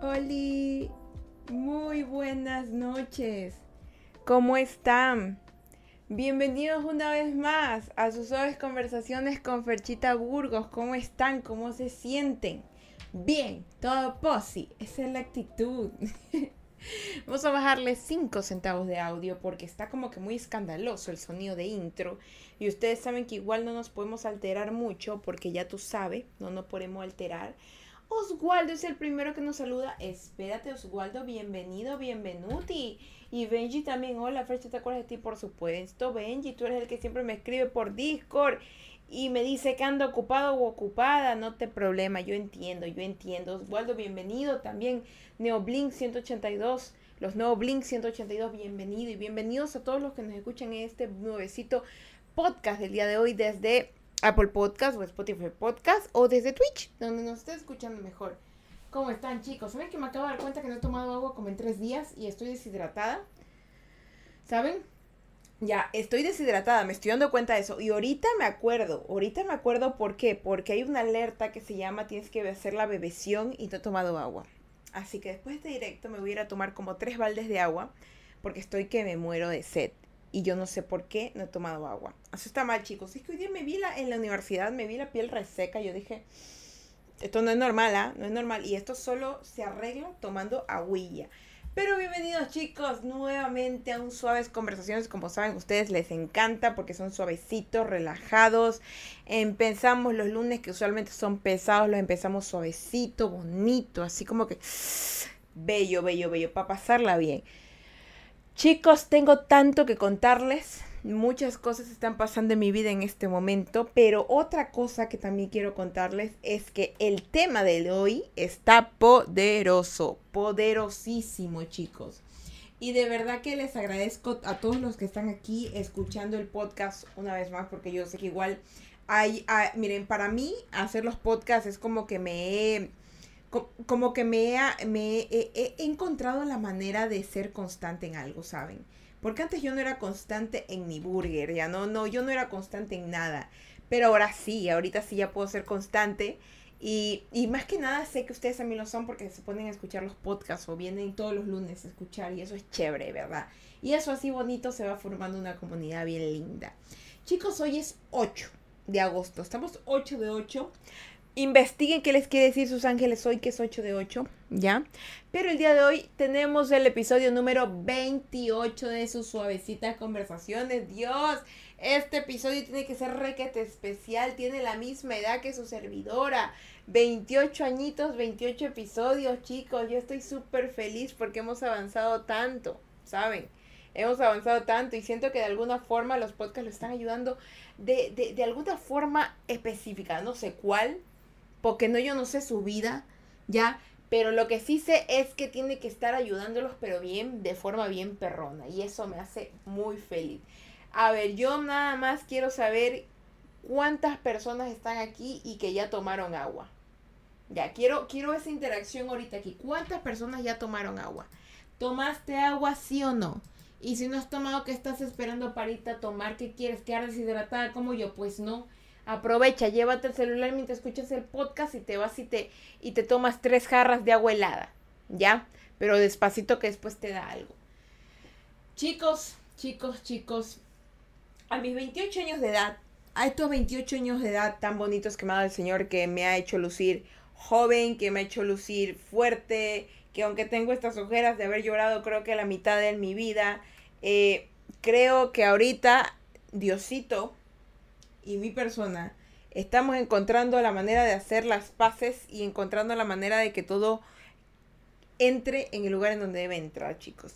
Oli, muy buenas noches. ¿Cómo están? Bienvenidos una vez más a sus suaves conversaciones con Ferchita Burgos. ¿Cómo están? ¿Cómo se sienten? Bien, todo posi. Esa es la actitud. Vamos a bajarle 5 centavos de audio porque está como que muy escandaloso el sonido de intro. Y ustedes saben que igual no nos podemos alterar mucho porque ya tú sabes, no nos podemos alterar. Oswaldo es el primero que nos saluda. Espérate, Oswaldo, bienvenido, bienvenuti. Y Benji también, hola, Frecha, ¿te acuerdas de ti? Por supuesto, Benji, tú eres el que siempre me escribe por Discord y me dice que ando ocupado o ocupada. No te problema, yo entiendo, yo entiendo. Oswaldo, bienvenido también. Neoblink 182, los Neo Blink 182, bienvenido y bienvenidos a todos los que nos escuchan en este nuevecito podcast del día de hoy desde Apple Podcast o Spotify Podcast o desde Twitch, donde nos esté escuchando mejor. ¿Cómo están chicos? ¿Saben que me acabo de dar cuenta que no he tomado agua como en tres días y estoy deshidratada? ¿Saben? Ya, estoy deshidratada, me estoy dando cuenta de eso. Y ahorita me acuerdo, ahorita me acuerdo por qué. Porque hay una alerta que se llama tienes que hacer la bebeción y no he tomado agua. Así que después de este directo me voy a ir a tomar como tres baldes de agua porque estoy que me muero de sed y yo no sé por qué no he tomado agua. Eso está mal, chicos. Es que hoy día me vi la, en la universidad, me vi la piel reseca. Yo dije, esto no es normal, ¿ah? No es normal. Y esto solo se arregla tomando aguilla. Pero bienvenidos chicos nuevamente a un Suaves Conversaciones. Como saben, ustedes les encanta porque son suavecitos, relajados. Empezamos los lunes que usualmente son pesados, los empezamos suavecito, bonito, así como que bello, bello, bello, para pasarla bien. Chicos, tengo tanto que contarles. Muchas cosas están pasando en mi vida en este momento, pero otra cosa que también quiero contarles es que el tema de hoy está poderoso, poderosísimo, chicos. Y de verdad que les agradezco a todos los que están aquí escuchando el podcast una vez más, porque yo sé que igual hay, ah, miren, para mí hacer los podcasts es como que me he como que me, he, encontrado la manera de ser constante en algo, ¿saben? Porque antes yo no era constante en mi burger, ya no, no, yo no era constante en nada. Pero ahora sí, ahorita sí ya puedo ser constante. Y, y más que nada sé que ustedes también lo son porque se ponen a escuchar los podcasts o vienen todos los lunes a escuchar y eso es chévere, ¿verdad? Y eso así bonito se va formando una comunidad bien linda. Chicos, hoy es 8 de agosto, estamos 8 de 8 investiguen qué les quiere decir sus ángeles hoy, que es 8 de 8, ¿ya? Pero el día de hoy tenemos el episodio número 28 de sus suavecitas conversaciones. Dios, este episodio tiene que ser requete especial, tiene la misma edad que su servidora. 28 añitos, 28 episodios, chicos. Yo estoy súper feliz porque hemos avanzado tanto, ¿saben? Hemos avanzado tanto y siento que de alguna forma los podcasts lo están ayudando de, de, de alguna forma específica, no sé cuál, porque no yo no sé su vida, ¿ya? Pero lo que sí sé es que tiene que estar ayudándolos, pero bien, de forma bien perrona. Y eso me hace muy feliz. A ver, yo nada más quiero saber cuántas personas están aquí y que ya tomaron agua. Ya, quiero, quiero esa interacción ahorita aquí. ¿Cuántas personas ya tomaron agua? ¿Tomaste agua sí o no? Y si no has tomado, ¿qué estás esperando para irte a tomar? ¿Qué quieres? ¿Quedar deshidratada como yo? Pues no. Aprovecha, llévate el celular mientras escuchas el podcast y te vas y te, y te tomas tres jarras de agua helada, ¿ya? Pero despacito que después te da algo. Chicos, chicos, chicos, a mis 28 años de edad, a estos 28 años de edad tan bonitos que me ha dado el Señor, que me ha hecho lucir joven, que me ha hecho lucir fuerte, que aunque tengo estas ojeras de haber llorado creo que la mitad de mi vida, eh, creo que ahorita Diosito y mi persona estamos encontrando la manera de hacer las paces y encontrando la manera de que todo entre en el lugar en donde debe entrar, chicos.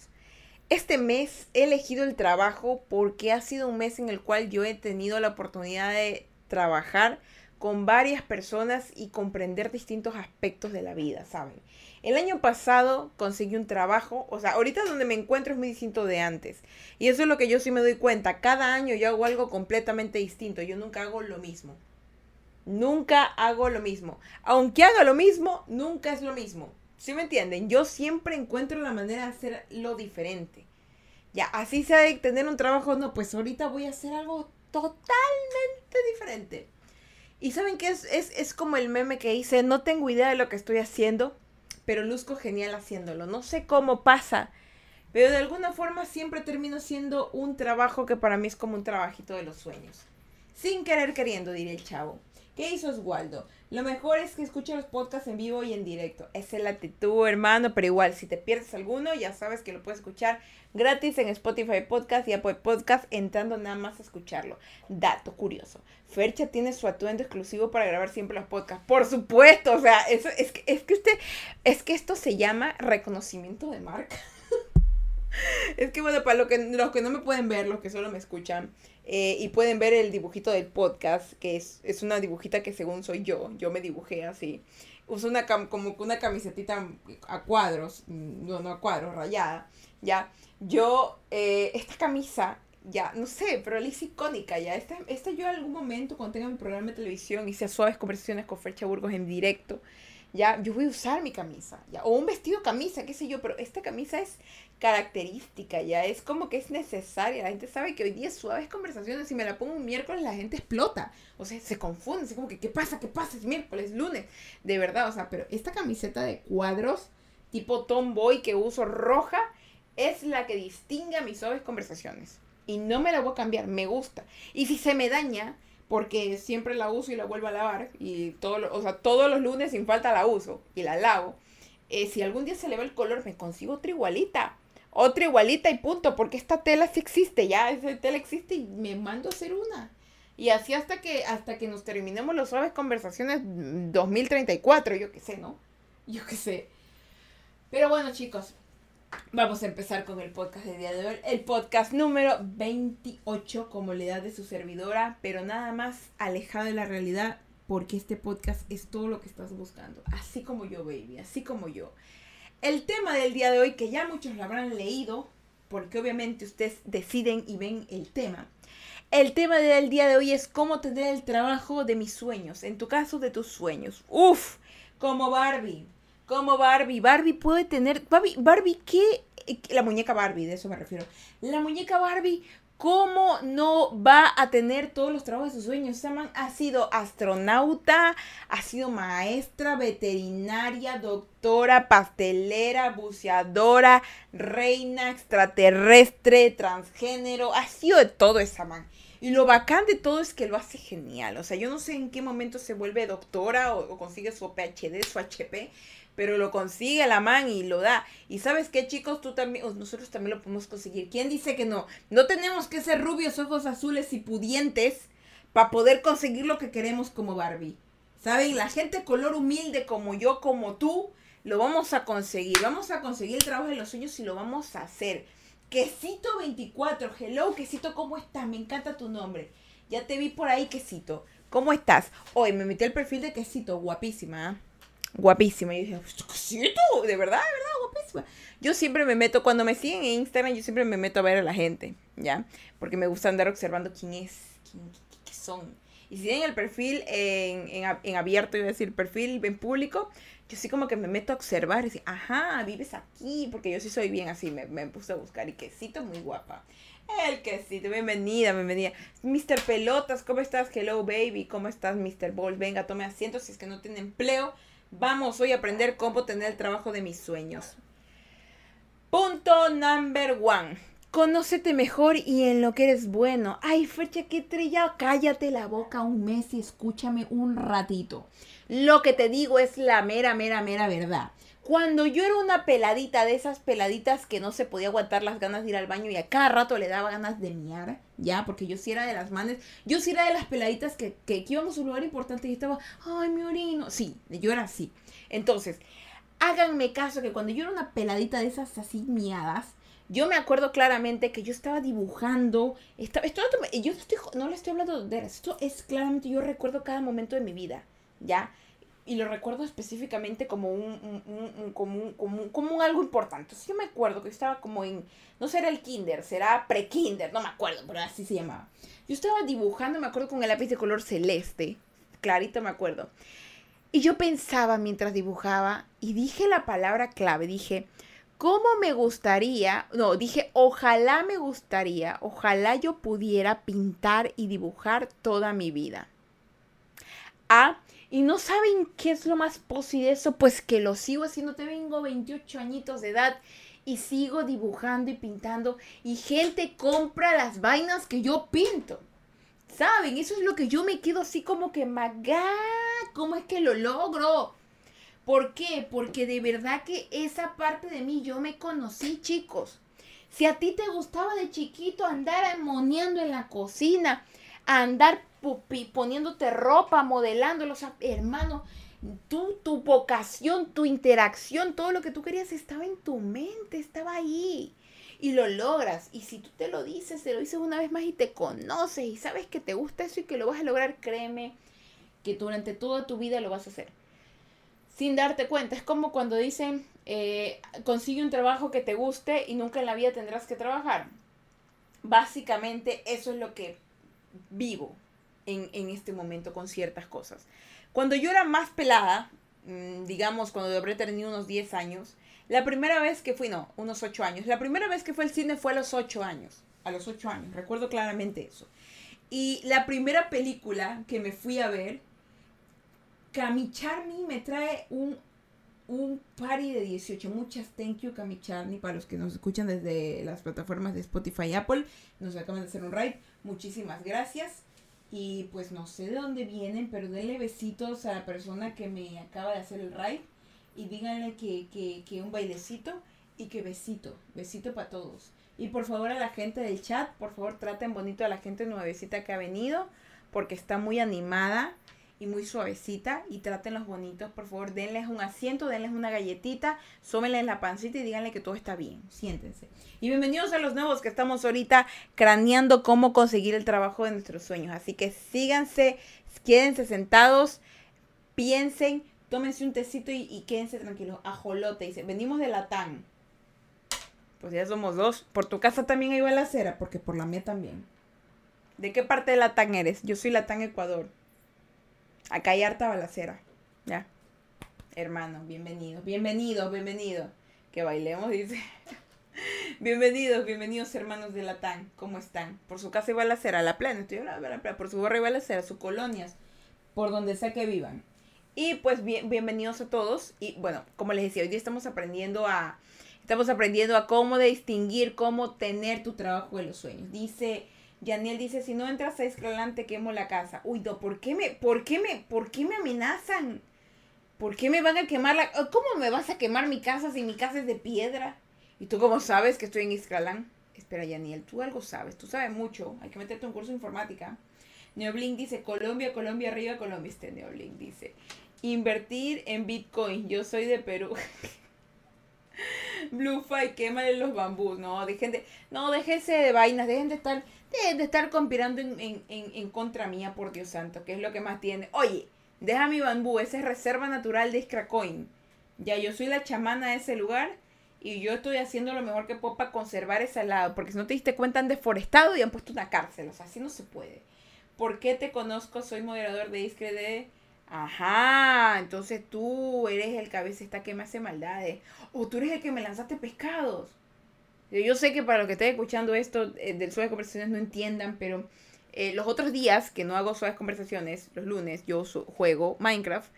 Este mes he elegido el trabajo porque ha sido un mes en el cual yo he tenido la oportunidad de trabajar con varias personas y comprender distintos aspectos de la vida, ¿saben? El año pasado conseguí un trabajo, o sea, ahorita donde me encuentro es muy distinto de antes. Y eso es lo que yo sí me doy cuenta. Cada año yo hago algo completamente distinto. Yo nunca hago lo mismo. Nunca hago lo mismo. Aunque haga lo mismo, nunca es lo mismo. ¿Sí me entienden? Yo siempre encuentro la manera de hacer lo diferente. Ya, así sea de tener un trabajo, no, pues ahorita voy a hacer algo totalmente diferente. Y saben que es, es, es como el meme que hice, no tengo idea de lo que estoy haciendo, pero luzco genial haciéndolo. No sé cómo pasa, pero de alguna forma siempre termino siendo un trabajo que para mí es como un trabajito de los sueños. Sin querer queriendo, diré el chavo. ¿Qué hizo Oswaldo? Lo mejor es que escuche los podcasts en vivo y en directo. Es la actitud, hermano, pero igual, si te pierdes alguno, ya sabes que lo puedes escuchar gratis en Spotify Podcast y Apple Podcast, entrando nada más a escucharlo. Dato curioso. Fercha tiene su atuendo exclusivo para grabar siempre los podcasts. Por supuesto, o sea, eso, es, que, es, que este, es que esto se llama reconocimiento de marca. Es que bueno, para lo que, los que no me pueden ver, los que solo me escuchan, eh, y pueden ver el dibujito del podcast, que es, es, una dibujita que según soy yo, yo me dibujé así. Uso una como una camisetita a cuadros, no, no a cuadros, rayada, ya. Yo, eh, esta camisa, ya, no sé, pero la hice icónica, ya. Esta, esta yo en algún momento, cuando tenga mi programa de televisión, hice suaves conversaciones con Fercha Burgos en directo, ya, yo voy a usar mi camisa, ya, o un vestido camisa, qué sé yo, pero esta camisa es característica, ya, es como que es necesaria, la gente sabe que hoy día suaves conversaciones, si me la pongo un miércoles la gente explota, o sea, se confunde, es como que, ¿qué pasa? ¿Qué pasa? Es miércoles, lunes, de verdad, o sea, pero esta camiseta de cuadros, tipo tomboy que uso roja, es la que distingue a mis suaves conversaciones, y no me la voy a cambiar, me gusta, y si se me daña, porque siempre la uso y la vuelvo a lavar y todo, o sea, todos los lunes sin falta la uso y la lavo. Eh, si algún día se le va el color, me consigo otra igualita. Otra igualita y punto, porque esta tela sí existe, ya esa tela existe y me mando a hacer una. Y así hasta que hasta que nos terminemos las suaves conversaciones 2034, yo qué sé, ¿no? Yo qué sé. Pero bueno, chicos, Vamos a empezar con el podcast de día de hoy. El podcast número 28, como le da de su servidora, pero nada más alejado de la realidad, porque este podcast es todo lo que estás buscando. Así como yo, baby, así como yo. El tema del día de hoy, que ya muchos lo habrán leído, porque obviamente ustedes deciden y ven el tema. El tema del día de hoy es cómo tener el trabajo de mis sueños, en tu caso de tus sueños. Uf, como Barbie como Barbie. Barbie puede tener. Barbie, Barbie, ¿qué? La muñeca Barbie, de eso me refiero. La muñeca Barbie, ¿cómo no va a tener todos los trabajos de sus sueños? Saman ha sido astronauta, ha sido maestra, veterinaria, doctora, pastelera, buceadora, reina, extraterrestre, transgénero. Ha sido de todo esa man. Y lo bacán de todo es que lo hace genial. O sea, yo no sé en qué momento se vuelve doctora o, o consigue su PhD, su HP pero lo consigue la man y lo da. Y sabes qué, chicos, tú también, nosotros también lo podemos conseguir. ¿Quién dice que no? No tenemos que ser rubios, ojos azules y pudientes para poder conseguir lo que queremos como Barbie. ¿Saben? La gente color humilde como yo, como tú, lo vamos a conseguir. Vamos a conseguir el trabajo de los sueños y lo vamos a hacer. Quesito 24, hello, Quesito, ¿cómo estás? Me encanta tu nombre. Ya te vi por ahí, Quesito. ¿Cómo estás? Hoy me metí el perfil de Quesito, guapísima. ¿eh? Guapísima. Y dije, ¿Quesito? ¿De verdad? ¿De verdad? Guapísima. Yo siempre me meto, cuando me siguen en Instagram, yo siempre me meto a ver a la gente, ¿ya? Porque me gusta andar observando quién es, quién, qué son. Y si tienen el perfil en, en, en abierto, iba a decir, perfil en público, yo sí como que me meto a observar y decir, ajá, vives aquí, porque yo sí soy bien así, me, me puse a buscar y quesito muy guapa. El quesito, bienvenida, bienvenida. Mr. Pelotas, ¿cómo estás? Hello, baby, ¿cómo estás, Mr. Ball? Venga, tome asiento si es que no tiene empleo. Vamos hoy a aprender cómo tener el trabajo de mis sueños. Punto number one. Conócete mejor y en lo que eres bueno. Ay, fecha, qué trilla. Cállate la boca un mes y escúchame un ratito. Lo que te digo es la mera, mera, mera verdad. Cuando yo era una peladita de esas peladitas que no se podía aguantar las ganas de ir al baño y a cada rato le daba ganas de miar, ya, porque yo sí era de las manes, yo sí era de las peladitas que, que, íbamos a un lugar importante y estaba, ay, mi orino. Sí, yo era así. Entonces, háganme caso que cuando yo era una peladita de esas así miadas, yo me acuerdo claramente que yo estaba dibujando, estaba, esto, yo no, estoy, no le estoy hablando de esto es claramente, yo recuerdo cada momento de mi vida, ¿ya? Y lo recuerdo específicamente como un, como, como, un algo importante. Sí, yo me acuerdo que estaba como en, no será el kinder, será pre-kinder, no me acuerdo, pero así se llamaba. Yo estaba dibujando, me acuerdo, con el lápiz de color celeste, clarito me acuerdo. Y yo pensaba mientras dibujaba y dije la palabra clave, dije, ¿cómo me gustaría? No, dije, ojalá me gustaría, ojalá yo pudiera pintar y dibujar toda mi vida. Y no saben qué es lo más posible de eso, pues que lo sigo haciendo. Te vengo 28 añitos de edad y sigo dibujando y pintando y gente compra las vainas que yo pinto. ¿Saben? Eso es lo que yo me quedo así como que, magá, ¿cómo es que lo logro? ¿Por qué? Porque de verdad que esa parte de mí yo me conocí, chicos. Si a ti te gustaba de chiquito andar amoneando en la cocina, andar poniéndote ropa, modelándolo, o sea, hermano, tú, tu vocación, tu interacción, todo lo que tú querías estaba en tu mente, estaba ahí. Y lo logras. Y si tú te lo dices, te lo dices una vez más y te conoces y sabes que te gusta eso y que lo vas a lograr, créeme que durante toda tu vida lo vas a hacer. Sin darte cuenta. Es como cuando dicen, eh, consigue un trabajo que te guste y nunca en la vida tendrás que trabajar. Básicamente eso es lo que vivo en, en este momento con ciertas cosas. Cuando yo era más pelada, mm, digamos cuando habré tenido unos 10 años, la primera vez que fui, no, unos 8 años, la primera vez que fue al cine fue a los 8 años, a los 8 años, recuerdo claramente eso. Y la primera película que me fui a ver, Kamicharni me trae un, un party de 18. Muchas thank you, Kamicharni, para los que nos escuchan desde las plataformas de Spotify y Apple. Nos acaban de hacer un ride. Muchísimas gracias. Y pues no sé de dónde vienen, pero denle besitos a la persona que me acaba de hacer el ride. Y díganle que, que, que un bailecito y que besito. Besito para todos. Y por favor a la gente del chat, por favor traten bonito a la gente nuevecita que ha venido. Porque está muy animada y muy suavecita y trátenlos bonitos, por favor, denles un asiento, denles una galletita, sómenles la pancita y díganle que todo está bien, siéntense. Y bienvenidos a los nuevos que estamos ahorita craneando cómo conseguir el trabajo de nuestros sueños. Así que síganse, quédense sentados, piensen, tómense un tecito y, quédense tranquilos. Ajolote, dice, venimos de Latán. Pues ya somos dos. Por tu casa también hay balacera, porque por la mía también. ¿De qué parte de Latán eres? Yo soy Latán Ecuador. Acá hay harta balacera. Ya. Hermano, bienvenido. Bienvenido, bienvenido. Que bailemos, dice. bienvenidos, bienvenidos hermanos de Latán. ¿Cómo están? Por su casa y balacera, la plena. Estoy hablando de la plena. Por su barrio y balacera, sus colonias. Por donde sea que vivan. Y pues bien, bienvenidos a todos. Y bueno, como les decía, hoy día estamos aprendiendo a... Estamos aprendiendo a cómo distinguir, cómo tener tu trabajo de los sueños. Dice Yaniel dice, si no entras a Escalán te quemo la casa. Uy, no, ¿por qué me, por qué me, por qué me amenazan? ¿Por qué me van a quemar la... ¿Cómo me vas a quemar mi casa si mi casa es de piedra? ¿Y tú cómo sabes que estoy en Iscalán? Espera, Yaniel, tú algo sabes, tú sabes mucho. Hay que meterte un curso de informática. Neoblink dice, Colombia, Colombia arriba, Colombia. Este Neoblink dice, invertir en Bitcoin. Yo soy de Perú. Bluefy, quémale los bambús. No, dejen de, no, déjense de vainas, dejen de estar de, estar conspirando en, contra mía, por Dios santo, que es lo que más tiene. Oye, deja mi bambú, esa es reserva natural de Scracoin. Ya yo soy la chamana de ese lugar y yo estoy haciendo lo mejor que puedo para conservar ese lado, porque si no te diste cuenta han deforestado y han puesto una cárcel, o sea, así no se puede. ¿Por qué te conozco? Soy moderador de Discre de... Ajá, entonces tú eres el cabeza esta que me hace maldades. O tú eres el que me lanzaste pescados. Yo sé que para los que estén escuchando esto eh, del Suaves Conversaciones no entiendan, pero eh, los otros días que no hago Suaves Conversaciones, los lunes, yo juego Minecraft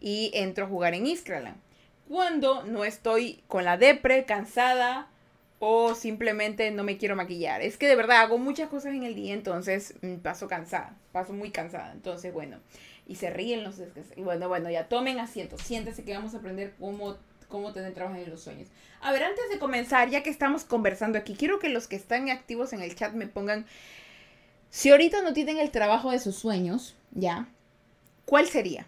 y entro a jugar en Iskraland. Cuando no estoy con la depre, cansada o simplemente no me quiero maquillar. Es que de verdad hago muchas cosas en el día, entonces mm, paso cansada, paso muy cansada. Entonces, bueno, y se ríen los... Y bueno, bueno, ya tomen asiento, siéntese que vamos a aprender cómo cómo tener trabajo en los sueños. A ver, antes de comenzar, ya que estamos conversando aquí, quiero que los que están activos en el chat me pongan, si ahorita no tienen el trabajo de sus sueños, ya, ¿cuál sería?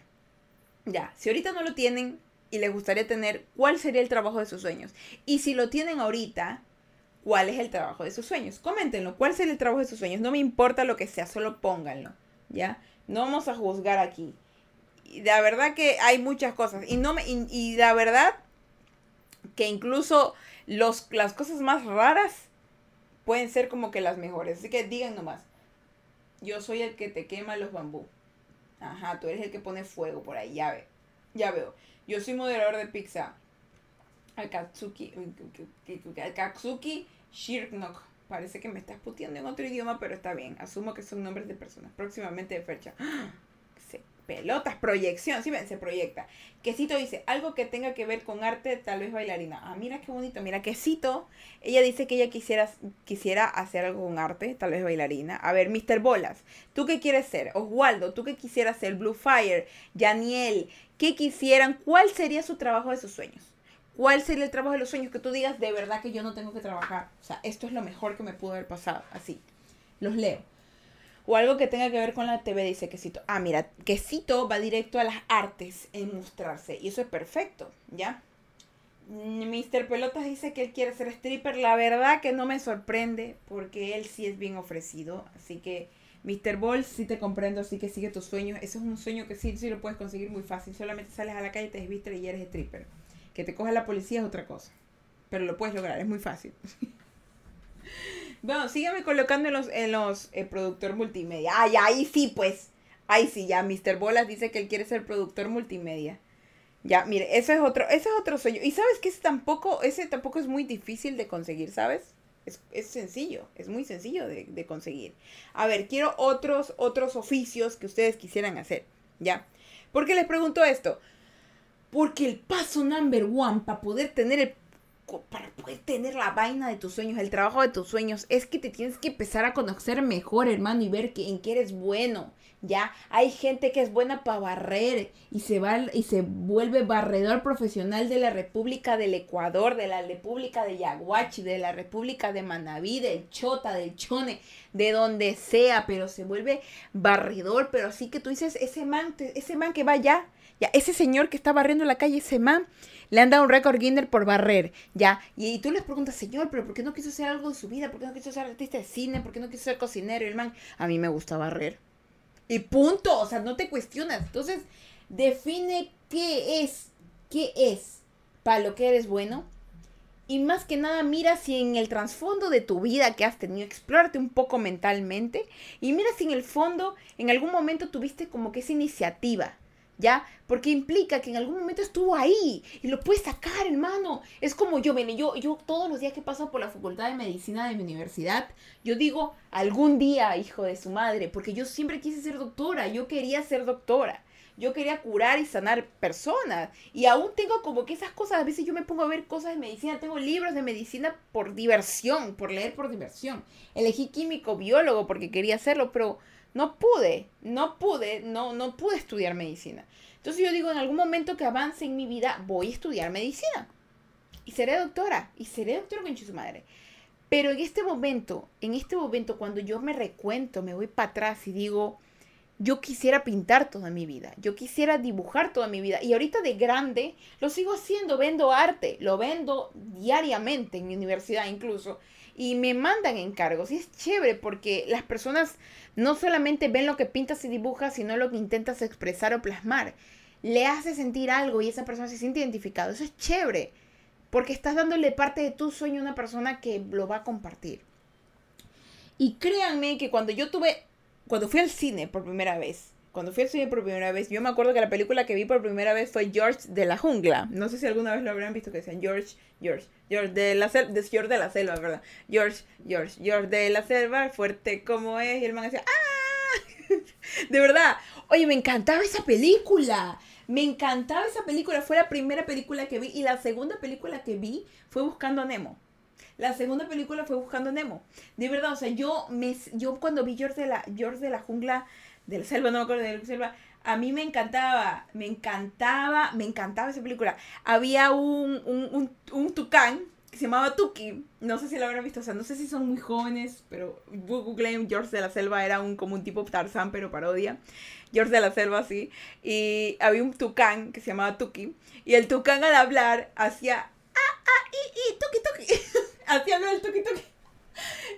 Ya, si ahorita no lo tienen y les gustaría tener, ¿cuál sería el trabajo de sus sueños? Y si lo tienen ahorita, ¿cuál es el trabajo de sus sueños? Coméntenlo, ¿cuál sería el trabajo de sus sueños? No me importa lo que sea, solo pónganlo, ¿ya? No vamos a juzgar aquí. Y la verdad que hay muchas cosas. Y, no me, y la verdad que incluso los, las cosas más raras pueden ser como que las mejores. Así que digan nomás, yo soy el que te quema los bambú. Ajá, tú eres el que pone fuego por ahí, ya ve. Ya veo. Yo soy moderador de pizza. Akatsuki. Akatsuki Shirknok. Parece que me estás puteando en otro idioma, pero está bien. Asumo que son nombres de personas. Próximamente de fecha. pelotas, proyección, sí ven, se proyecta. Quesito dice, algo que tenga que ver con arte, tal vez bailarina. Ah, mira qué bonito, mira, Quesito, ella dice que ella quisiera, quisiera hacer algo con arte, tal vez bailarina. A ver, Mr. Bolas, ¿tú qué quieres ser? Oswaldo, ¿tú qué quisieras ser? Blue Fire, Janiel, ¿qué quisieran? ¿Cuál sería su trabajo de sus sueños? ¿Cuál sería el trabajo de los sueños que tú digas de verdad que yo no tengo que trabajar? O sea, esto es lo mejor que me pudo haber pasado, así. Los leo o algo que tenga que ver con la TV, dice Quesito. Ah, mira, Quesito va directo a las artes en mostrarse y eso es perfecto, ¿ya? Mr. Pelotas dice que él quiere ser stripper. La verdad que no me sorprende porque él sí es bien ofrecido. Así que, Mr. Ball, sí te comprendo, así que sigue tus sueños. Ese es un sueño que sí, sí lo puedes conseguir muy fácil. Solamente sales a la calle, te desvistes y eres stripper. Que te coja la policía es otra cosa. Pero lo puedes lograr, es muy fácil. Bueno, sígueme colocando en los, eh, productor multimedia. Ay, ahí sí, pues. Ahí sí, ya. Mr. Bolas dice que él quiere ser productor multimedia. Ya, mire, ese es otro, ese es otro sueño. Y sabes que ese tampoco, ese tampoco es muy difícil de conseguir, ¿sabes? Es, sencillo, es muy sencillo de, de, conseguir. A ver, quiero otros, otros oficios que ustedes quisieran hacer, ¿ya? ¿Por qué les pregunto esto? Porque el paso number one para poder tener el para poder tener la vaina de tus sueños, el trabajo de tus sueños, es que te tienes que empezar a conocer mejor, hermano, y ver que, en qué eres bueno. Ya hay gente que es buena para barrer y se va y se vuelve barredor profesional de la República del Ecuador, de la República de Yaguachi, de la República de Manaví, del Chota, del Chone, de donde sea, pero se vuelve barredor, pero así que tú dices, ese man, ese man que va allá, ya, ese señor que está barriendo la calle, ese man, le han dado un récord Guinness por barrer, ya. Y, tú les preguntas, señor, pero ¿por qué no quiso hacer algo en su vida? ¿Por qué no quiso ser artista de cine? ¿Por qué no quiso ser cocinero? Y el man, a mí me gusta barrer. Y punto, o sea, no te cuestionas. Entonces, define qué es, qué es para lo que eres bueno. Y más que nada, mira si en el trasfondo de tu vida que has tenido, explórate un poco mentalmente. Y mira si en el fondo, en algún momento tuviste como que esa iniciativa ¿ya? Porque implica que en algún momento estuvo ahí y lo puedes sacar, hermano. Es como yo, ven, yo, yo todos los días que paso por la Facultad de Medicina de mi universidad, yo digo, algún día, hijo de su madre, porque yo siempre quise ser doctora, yo quería ser doctora. Yo quería curar y sanar personas. Y aún tengo como que esas cosas, a veces yo me pongo a ver cosas de medicina, tengo libros de medicina por diversión, por leer por diversión. Elegí químico, biólogo porque quería hacerlo, pero no pude, no pude, no, no pude estudiar medicina. Entonces yo digo, en algún momento que avance en mi vida, voy a estudiar medicina. Y seré doctora, y seré doctora con su madre. Pero en este momento, en este momento, cuando yo me recuento, me voy para atrás y digo, yo quisiera pintar toda mi vida, yo quisiera dibujar toda mi vida. Y ahorita de grande lo sigo haciendo, vendo arte, lo vendo diariamente en mi universidad incluso y me mandan encargos. Y es chévere porque las personas no solamente ven lo que pintas y dibujas, sino lo que intentas expresar o plasmar. Le hace sentir algo y esa persona se siente identificado. Eso es chévere porque estás dándole parte de tu sueño a una persona que lo va a compartir. Y créanme que cuando yo tuve, cuando fui al cine por primera vez, cuando fui al cine por primera vez, yo me acuerdo que la película que vi por primera vez fue George de la jungla. No sé si alguna vez lo habrán visto que decían George, George, George de la selva, de George de la selva, ¿verdad? George, George, George de la selva, fuerte como es. Y el man decía, ¡ah! de verdad. Oye, me encantaba esa película. Me encantaba esa película. Fue la primera película que vi. Y la segunda película que vi fue Buscando a Nemo. La segunda película fue Buscando a Nemo. De verdad, o sea, yo, me, yo cuando vi George de la, George de la jungla de la selva, no me acuerdo de la selva, a mí me encantaba, me encantaba, me encantaba esa película. Había un, un, un, tucán que se llamaba Tuki, no sé si lo habrán visto, o sea, no sé si son muy jóvenes, pero Google George de la Selva era un como un tipo Tarzán, pero parodia. George de la Selva, sí. Y había un tucán que se llamaba Tuki, y el tucán al hablar hacía, ah, ah, y, y, Tuki, Tuki, hacía hablar el Tuki, Tuki.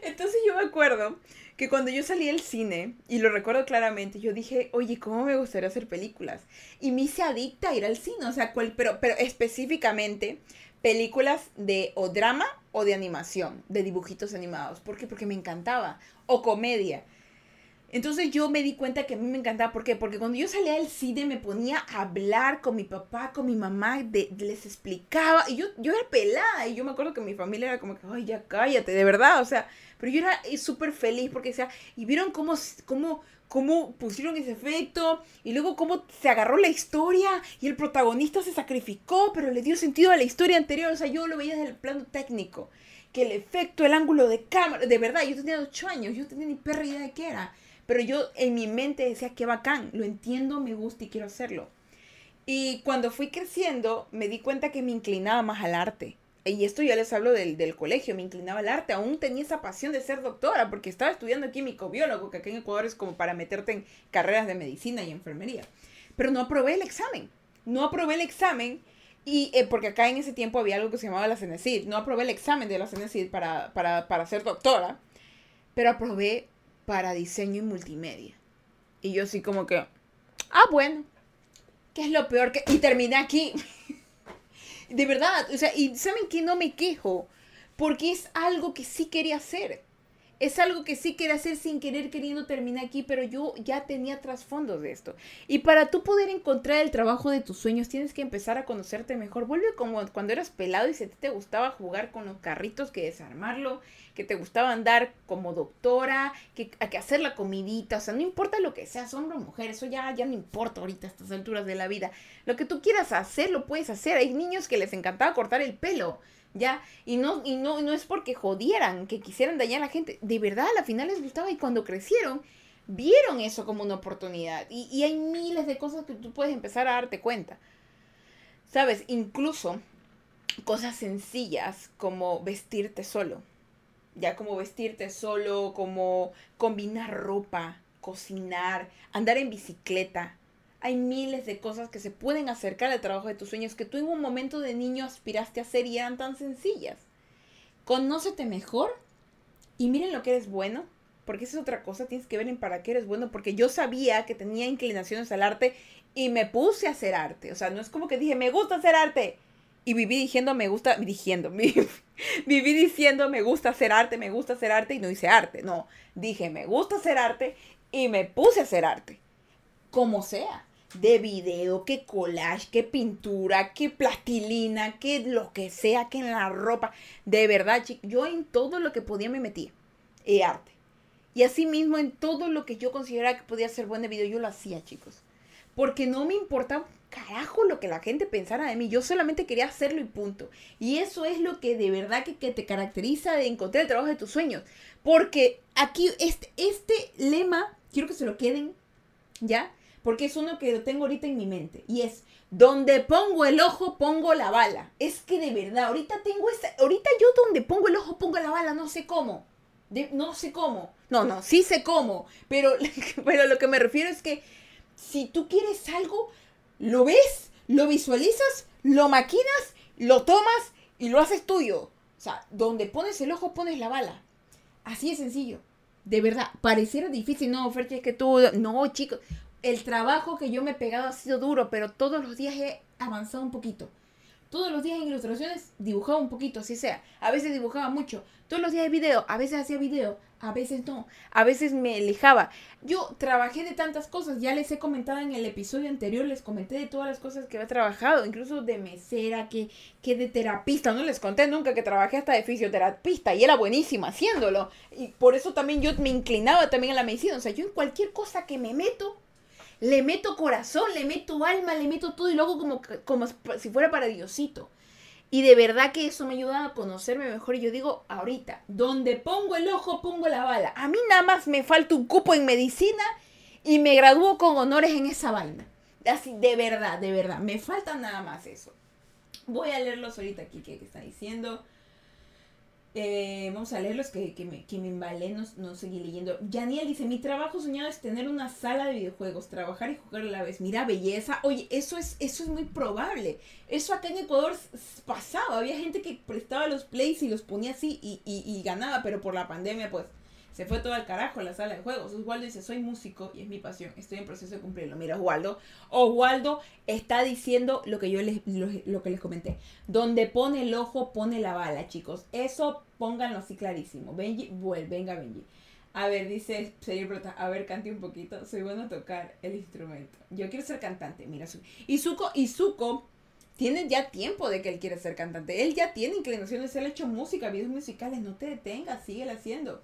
Entonces yo me acuerdo que cuando yo salí del cine, y lo recuerdo claramente, yo dije, oye, ¿cómo me gustaría hacer películas? Y me hice adicta a ir al cine, o sea, pero, pero específicamente películas de o drama o de animación, de dibujitos animados. ¿Por qué? Porque me encantaba. O comedia. Entonces yo me di cuenta que a mí me encantaba. ¿Por qué? Porque cuando yo salía del cine me ponía a hablar con mi papá, con mi mamá, les explicaba. Y yo, yo era pelada. Y yo me acuerdo que mi familia era como que, ay, ya cállate, de verdad. O sea, pero yo era eh, súper feliz porque decía, y vieron cómo, cómo, cómo pusieron ese efecto. Y luego cómo se agarró la historia. Y el protagonista se sacrificó, pero le dio sentido a la historia anterior. O sea, yo lo veía desde el plano técnico. Que el efecto, el ángulo de cámara, de verdad, yo tenía ocho años, yo tenía ni perra idea de qué era pero yo en mi mente decía, qué bacán, lo entiendo, me gusta y quiero hacerlo. Y cuando fui creciendo, me di cuenta que me inclinaba más al arte. Y esto ya les hablo del, del, colegio, me inclinaba al arte. Aún tenía esa pasión de ser doctora, porque estaba estudiando químico biólogo, que aquí en Ecuador es como para meterte en carreras de medicina y enfermería. Pero no aprobé el examen. No aprobé el examen, y eh, porque acá en ese tiempo había algo que se llamaba la CENESID. No aprobé el examen de la CENESID para, para, para ser doctora, pero aprobé para diseño y multimedia. Y yo así como que, ah, bueno, ¿qué es lo peor que... Y terminé aquí. de verdad, o sea, y ¿saben que No me quejo, porque es algo que sí quería hacer. Es algo que sí quería hacer sin querer, queriendo terminar aquí, pero yo ya tenía trasfondos de esto. Y para tú poder encontrar el trabajo de tus sueños, tienes que empezar a conocerte mejor. Vuelve como cuando eras pelado y si te gustaba jugar con los carritos, que desarmarlo, que te gustaba andar como doctora, que, que hacer la comidita, o sea, no importa lo que seas, hombre o mujer, eso ya, ya no importa ahorita a estas alturas de la vida. Lo que tú quieras hacer, lo puedes hacer. Hay niños que les encantaba cortar el pelo ¿ya? Y no, y no, no es porque jodieran, que quisieran dañar a la gente, de verdad, a la final les gustaba y cuando crecieron, vieron eso como una oportunidad. Y, y hay miles de cosas que tú puedes empezar a darte cuenta. ¿Sabes? Incluso cosas sencillas como vestirte solo. Ya como vestirte solo, como combinar ropa, cocinar, andar en bicicleta, hay miles de cosas que se pueden acercar al trabajo de tus sueños que tú en un momento de niño aspiraste a hacer y eran tan sencillas. Conócete mejor y miren lo que eres bueno, porque esa es otra cosa, tienes que ver en para qué eres bueno, porque yo sabía que tenía inclinaciones al arte y me puse a hacer arte. O sea, no es como que dije, me gusta hacer arte. Y viví diciendo, me gusta, diciendo, viví diciendo, me gusta hacer arte, me gusta hacer arte y no hice arte. No, dije, me gusta hacer arte y me puse a hacer arte. Como sea de video, que collage, que pintura, que plastilina, que lo que sea, que en la ropa. De verdad, chicos, yo en todo lo que podía me metía. Y arte. Y así mismo en todo lo que yo consideraba que podía ser buen de video, yo lo hacía, chicos. Porque no me importaba carajo lo que la gente pensara de mí. Yo solamente quería hacerlo y punto. Y eso es lo que de verdad que, que te caracteriza de encontrar el trabajo de tus sueños. Porque aquí este, este lema, quiero que se lo queden, ¿ya? Porque es uno que lo tengo ahorita en mi mente. Y es, donde pongo el ojo, pongo la bala. Es que de verdad, ahorita tengo esta, ahorita yo donde pongo el ojo, pongo la bala, no sé cómo. no sé cómo. No, no, sí sé cómo. Pero, pero lo que me refiero es que si tú quieres algo, lo ves, lo visualizas, lo maquinas, lo tomas y lo haces tuyo. O sea, donde pones el ojo, pones la bala. Así de sencillo. De verdad, pareciera difícil, no, Ferchi, es que tú, no, chicos, el trabajo que yo me he pegado ha sido duro, pero todos los días he avanzado un poquito. Todos los días en ilustraciones dibujaba un poquito, así sea. A veces dibujaba mucho. Todos los días de video, a veces hacía video, a veces no. A veces me alejaba. Yo trabajé de tantas cosas. Ya les he comentado en el episodio anterior, les comenté de todas las cosas que he trabajado. Incluso de mesera, que, que de terapista. No les conté nunca que trabajé hasta de fisioterapista. Y era buenísima haciéndolo. Y por eso también yo me inclinaba también a la medicina. O sea, yo en cualquier cosa que me meto, le meto corazón, le meto alma, le meto todo y luego como, como si fuera para Diosito. Y de verdad que eso me ayuda a conocerme mejor. Y yo digo, ahorita, donde pongo el ojo, pongo la bala. A mí nada más me falta un cupo en medicina y me gradúo con honores en esa vaina. Así, de verdad, de verdad. Me falta nada más eso. Voy a leerlos ahorita aquí que está diciendo. Eh, vamos a leer los que, me, que me embalé, no, no, seguí leyendo. Yaniel dice, mi trabajo soñado es tener una sala de videojuegos, trabajar y jugar a la vez. Mira, belleza. Oye, eso es, eso es muy probable. Eso acá en Ecuador pasaba. Había gente que prestaba los plays y los ponía así y, y ganaba, pero por la pandemia, pues se fue todo al carajo la sala de juegos. Oswaldo dice, soy músico y es mi pasión, estoy en proceso de cumplirlo. Mira, Oswaldo, Oswaldo está diciendo lo que yo les, lo, que les comenté. Donde pone el ojo, pone la bala, chicos. Eso pónganlo así clarísimo. Benji, vuelve, venga Benji. A ver, dice señor Prota, a ver, cante un poquito. Soy bueno a tocar el instrumento. Yo quiero ser cantante, mira. Y Zuko, y Zuko tiene ya tiempo de que él quiere ser cantante. Él ya tiene inclinaciones, él ha hecho música, videos musicales. No te detengas, sigue haciendo.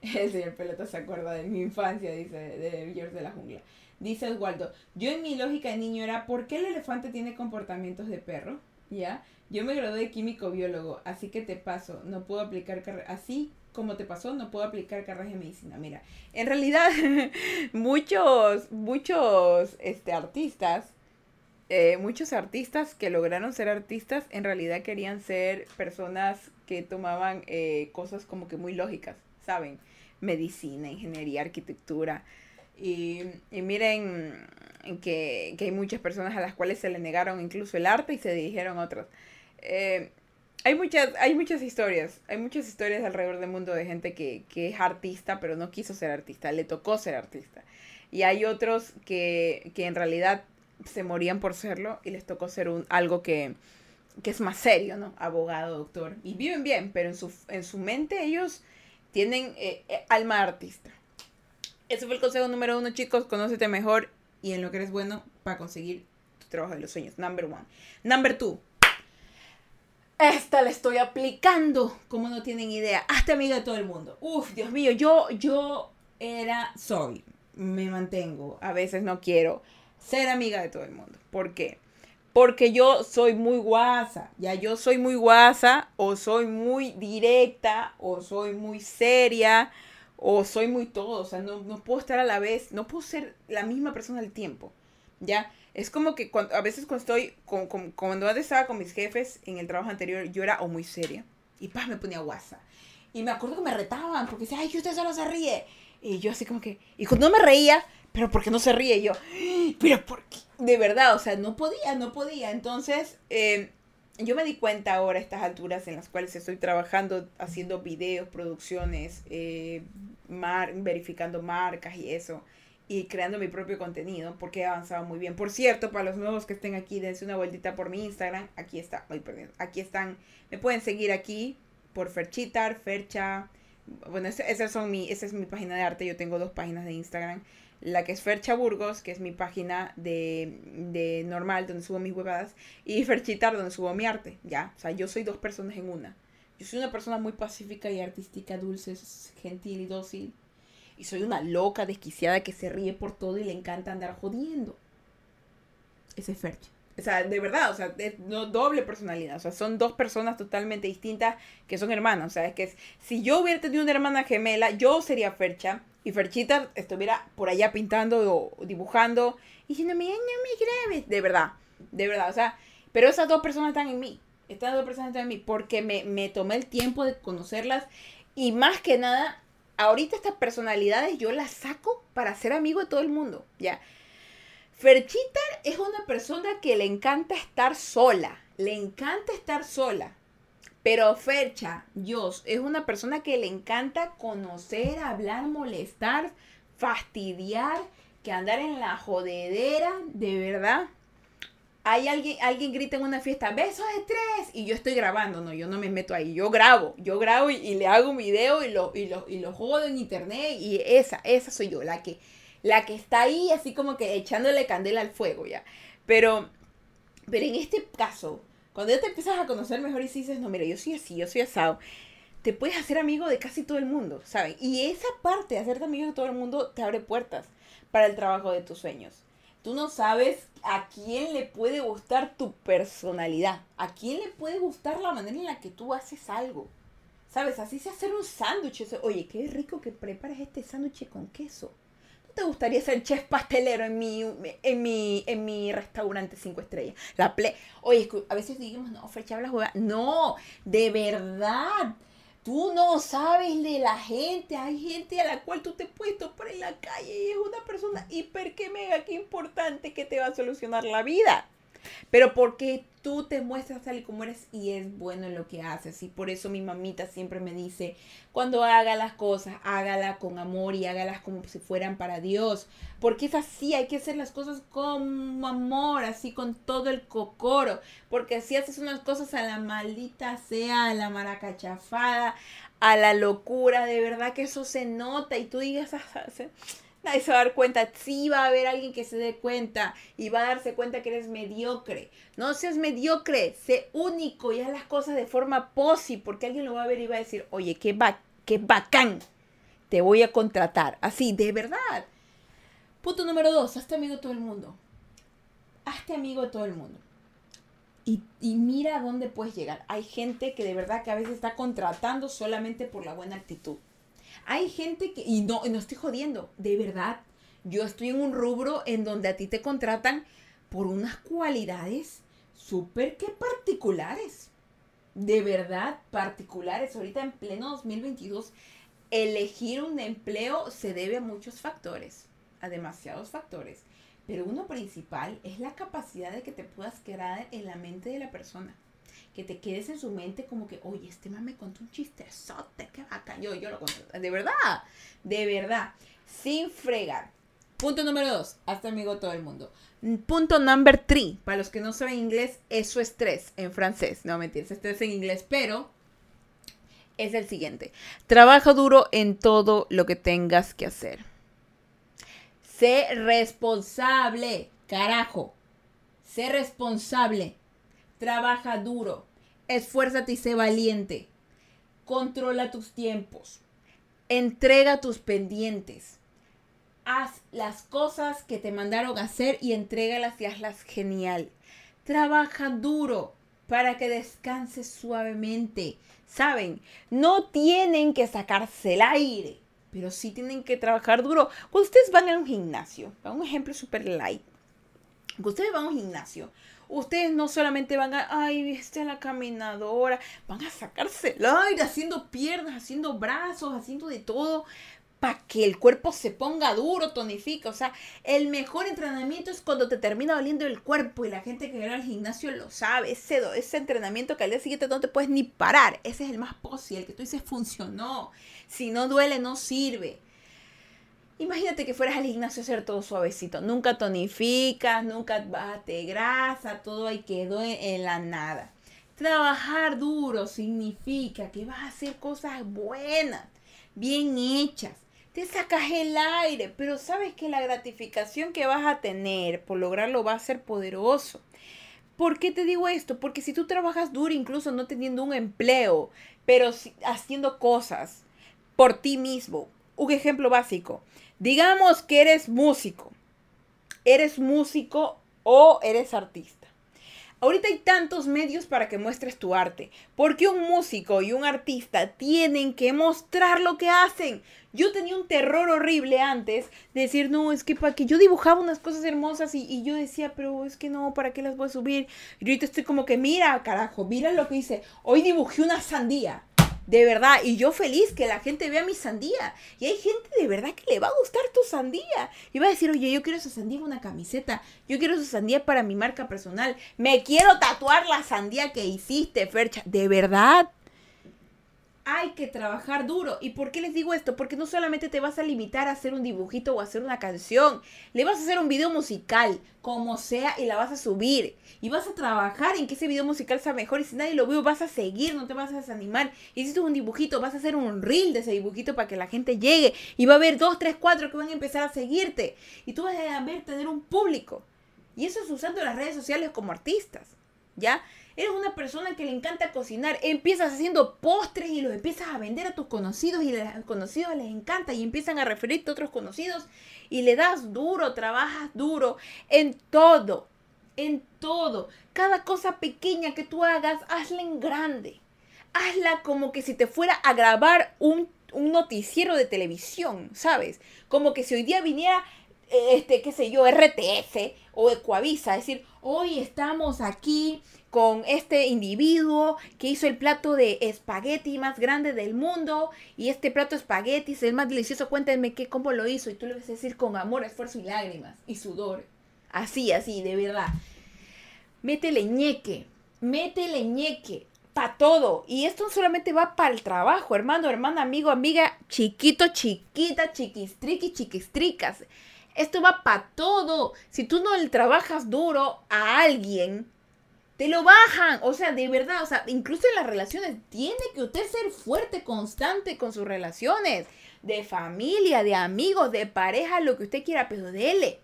El señor Pelota se acuerda de mi infancia, dice, de George de la Jungla. Dice Oswaldo, yo en mi lógica de niño era, ¿por qué el elefante tiene comportamientos de perro? ¿Ya? Yo me gradué de químico biólogo, así que te paso, no puedo aplicar así como te pasó, no puedo aplicar carreras de medicina. Mira, en realidad muchos, muchos este, artistas, eh, muchos artistas que lograron ser artistas, en realidad querían ser personas que tomaban eh, cosas como que muy lógicas, ¿saben? Medicina, ingeniería, arquitectura. Y, y miren que, que, hay muchas personas a las cuales se le negaron incluso el arte y se dirigieron a otros. Eh, hay muchas, hay muchas historias, hay muchas historias alrededor del mundo de gente que, que, es artista, pero no quiso ser artista, le tocó ser artista. Y hay otros que, que en realidad se morían por serlo y les tocó ser un, algo que, que es más serio, ¿no? Abogado, doctor. Y viven bien, pero en su, en su mente ellos tienen eh, eh, alma artista. Ese fue el consejo número uno, chicos. Conócete mejor y en lo que eres bueno para conseguir tu trabajo de los sueños. Number one. Number two. Esta la estoy aplicando, como no tienen idea. Hasta amiga de todo el mundo. Uf, Dios mío, yo, yo era, soy, me mantengo. A veces no quiero ser amiga de todo el mundo. ¿Por qué? Porque yo soy muy guasa. Ya yo soy muy guasa, o soy muy directa, o soy muy seria, o soy muy todo. O sea, no, no puedo estar a la vez, no puedo ser la misma persona al tiempo. ¿Ya? Es como que cuando, a veces cuando estoy, con, cuando antes estaba con mis jefes en el trabajo anterior, yo era o muy seria y paz me ponía guasa. Y me acuerdo que me retaban porque decía, ay, usted solo se ríe. Y yo así como que, y cuando no me reía, pero ¿por qué no se ríe? Y yo, pero ¿por qué? De verdad, o sea, no podía, no podía. Entonces, eh, yo me di cuenta ahora a estas alturas en las cuales estoy trabajando, haciendo videos, producciones, eh, mar verificando marcas y eso y creando mi propio contenido porque he avanzado muy bien. Por cierto, para los nuevos que estén aquí, dense una vueltita por mi Instagram. Aquí está, ay, perdón, aquí están. Me pueden seguir aquí por Ferchitar, Fercha. Bueno, esas son mi, esa es mi página de arte. Yo tengo dos páginas de Instagram. La que es Fercha Burgos, que es mi página de, de normal, donde subo mis huevadas. Y Ferchitar, donde subo mi arte. Ya, o sea, yo soy dos personas en una. Yo soy una persona muy pacífica y artística, dulce, gentil y dócil y soy una loca desquiciada que se ríe por todo y le encanta andar jodiendo. Ese es Fercha. O sea, de verdad, o sea, es no, doble personalidad. O sea, son dos personas totalmente distintas que son hermanas. O sea, es que si yo hubiera tenido una hermana gemela, yo sería Fercha y Ferchita estuviera por allá pintando o dibujando y diciendo, no me grabes. De verdad, de verdad. O sea, pero esas dos personas están en mí. Estas dos personas están en mí porque me, me tomé el tiempo de conocerlas y más que nada ahorita estas personalidades yo las saco para ser amigo de todo el mundo, ¿ya? Ferchita es una persona que le encanta estar sola, le encanta estar sola. Pero Fercha, Dios, es una persona que le encanta conocer, hablar, molestar, fastidiar, que andar en la jodedera, de verdad hay alguien, alguien grita en una fiesta, besos de tres, y yo estoy grabando, no, yo no me meto ahí, yo grabo, yo grabo y, le hago un video y lo, y lo, y lo jodo en internet, y esa, esa soy yo, la que, la que está ahí así como que echándole candela al fuego ya. Pero, pero en este caso, cuando ya te empiezas a conocer mejor y dices, no, mira, yo soy así, yo soy asado, te puedes hacer amigo de casi todo el mundo, ¿saben? Y esa parte de hacerte amigo de todo el mundo te abre puertas para el trabajo de tus sueños. Tú no sabes a quién le puede gustar tu personalidad, a quién le puede gustar la manera en la que tú haces algo. ¿Sabes? Así se hacer un sándwich. Oye, qué rico que prepares este sándwich con queso. ¿No te gustaría ser chef pastelero en mi, en mi, en mi restaurante cinco estrellas? La ple Oye, a veces digamos, no, Frecha la juega. No, de verdad. Tú no sabes de la gente. Hay gente a la cual tú te puedes topar en la calle y es una persona hiper que mega que importante que te va a solucionar la vida. Pero porque tú te muestras tal y como eres y es bueno en lo que haces. Y por eso mi mamita siempre me dice, cuando haga las cosas, hágala con amor y hágalas como si fueran para Dios. Porque es así, hay que hacer las cosas con amor, así con todo el cocoro. Porque si haces unas cosas a la maldita sea, a la maracachafada, a la locura, de verdad que eso se nota y tú digas, ah, nadie se va a dar cuenta, sí va a haber alguien que se dé cuenta y va a darse cuenta que eres mediocre. No seas mediocre, sé único y haz las cosas de forma posi, porque alguien lo va a ver y va a decir, oye, qué, ba qué bacán, te voy a contratar. Así, de verdad. Punto número dos, hazte amigo de todo el mundo. Hazte amigo de todo el mundo. Y, y, mira a dónde puedes llegar. Hay gente que de verdad que a veces está contratando solamente por la buena actitud. Hay gente que, y no, no estoy jodiendo, de verdad, yo estoy en un rubro en donde a ti te contratan por unas cualidades súper que particulares. De verdad, particulares. Ahorita en pleno 2022, elegir un empleo se debe a muchos factores, a demasiados factores. Pero uno principal es la capacidad de que te puedas quedar en la mente de la persona que te quedes en su mente como que, oye, este man me contó un chistezote, qué bacán. Yo, yo lo conté. De verdad, de verdad. Sin fregar. Punto número dos. Hasta amigo todo el mundo. Punto number three. Para los que no saben inglés, eso es tres en francés. No mentiras, es tres en inglés, pero es el siguiente. Trabaja duro en todo lo que tengas que hacer. Sé responsable, carajo. Sé responsable. Trabaja duro. Esfuérzate y sé valiente. Controla tus tiempos. Entrega tus pendientes. Haz las cosas que te mandaron a hacer y entrégalas y hazlas genial. Trabaja duro para que descanses suavemente. Saben, no tienen que sacarse el aire, pero sí tienen que trabajar duro. Cuando ustedes van a un gimnasio, un ejemplo super light, cuando ustedes van a un gimnasio, ustedes no solamente van a, ay, esta la caminadora, van a sacarse el aire haciendo piernas, haciendo brazos, haciendo de todo para que el cuerpo se ponga duro, tonifica. O sea, el mejor entrenamiento es cuando te termina doliendo el cuerpo y la gente que viene al gimnasio lo sabe. Ese, ese entrenamiento que al día siguiente no te puedes ni parar. Ese es el más posible, el que tú dices funcionó. Si no duele, no sirve. Imagínate que fueras al gimnasio a hacer todo suavecito. Nunca tonificas, nunca bate grasa, todo ahí quedó en, la nada. Trabajar duro significa que vas a hacer cosas buenas, bien hechas. Te sacas el aire, pero sabes que la gratificación que vas a tener por lograrlo va a ser poderoso. ¿Por qué te digo esto? Porque si tú trabajas duro, incluso no teniendo un empleo, pero haciendo cosas por ti mismo. Un ejemplo básico. Digamos que eres músico. Eres músico o eres artista. Ahorita hay tantos medios para que muestres tu arte. Porque un músico y un artista tienen que mostrar lo que hacen. Yo tenía un terror horrible antes de decir, no, es que para que yo dibujaba unas cosas hermosas y, y, yo decía, pero es que no, ¿para qué las voy a subir? Y ahorita estoy como que, mira, carajo, mira lo que hice. Hoy dibujé una sandía. De verdad, y yo feliz que la gente vea mi sandía. Y hay gente de verdad que le va a gustar tu sandía. Y va a decir, oye, yo quiero esa sandía en una camiseta. Yo quiero esa sandía para mi marca personal. Me quiero tatuar la sandía que hiciste, Fercha. De verdad, hay que trabajar duro. ¿Y por qué les digo esto? Porque no solamente te vas a limitar a hacer un dibujito o a hacer una canción, le vas a hacer un video musical, como sea, y la vas a subir. Y vas a trabajar en que ese video musical sea mejor. Y si nadie lo vio, vas a seguir, no te vas a desanimar. Hiciste un dibujito, vas a hacer un reel de ese dibujito para que la gente llegue. Y va a haber dos, tres, cuatro que van a empezar a seguirte. Y tú vas a ver tener un público. Y eso es usando las redes sociales como artistas. ¿Ya? Eres una persona que le encanta cocinar, empiezas haciendo postres y los empiezas a vender a tus conocidos y a los conocidos les encanta y empiezan a referirte a otros conocidos y le das duro, trabajas duro en todo, en todo. Cada cosa pequeña que tú hagas, hazla en grande. Hazla como que si te fuera a grabar un, un noticiero de televisión, ¿sabes? Como que si hoy día viniera este, qué sé yo, RTF o Ecuavisa, decir, hoy estamos aquí con este individuo que hizo el plato de espagueti más grande del mundo y este plato de espagueti es el más delicioso, cuéntenme qué, cómo lo hizo y tú le vas a decir con amor, esfuerzo y lágrimas y sudor. Así, así, de verdad. Métele ñeque, métele ñeque para todo. Y esto no solamente va para el trabajo, hermano, hermana, amigo, amiga, chiquito, chiquita, chiquistriqui, chiquistricas. Esto va para todo. Si tú no le trabajas duro a alguien, te lo bajan. O sea, de verdad, o sea, incluso en las relaciones, tiene que usted ser fuerte, constante con sus relaciones. De familia, de amigos, de pareja, lo que usted quiera, pero dele.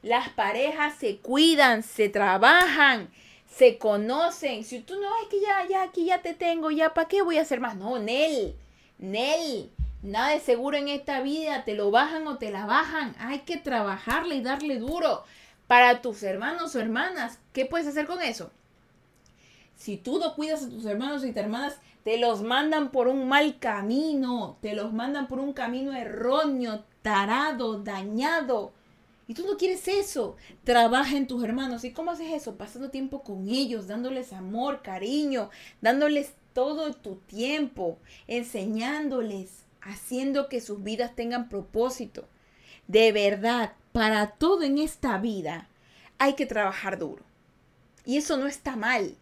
Las parejas se cuidan, se trabajan, se conocen. Si tú no, es que ya, ya, aquí ya te tengo, ya, ¿para qué voy a hacer más? No, Nel, Nel, nada de seguro en esta vida, te lo bajan o te la bajan. Hay que trabajarle y darle duro. Para tus hermanos o hermanas, ¿qué puedes hacer con eso? Si tú no cuidas a tus hermanos y tus hermanas, te los mandan por un mal camino, te los mandan por un camino erróneo, tarado, dañado. Y tú no quieres eso. Trabaja en tus hermanos. ¿Y cómo haces eso? Pasando tiempo con ellos, dándoles amor, cariño, dándoles todo tu tiempo, enseñándoles, haciendo que sus vidas tengan propósito. De verdad, para todo en esta vida hay que trabajar duro. Y eso no está mal.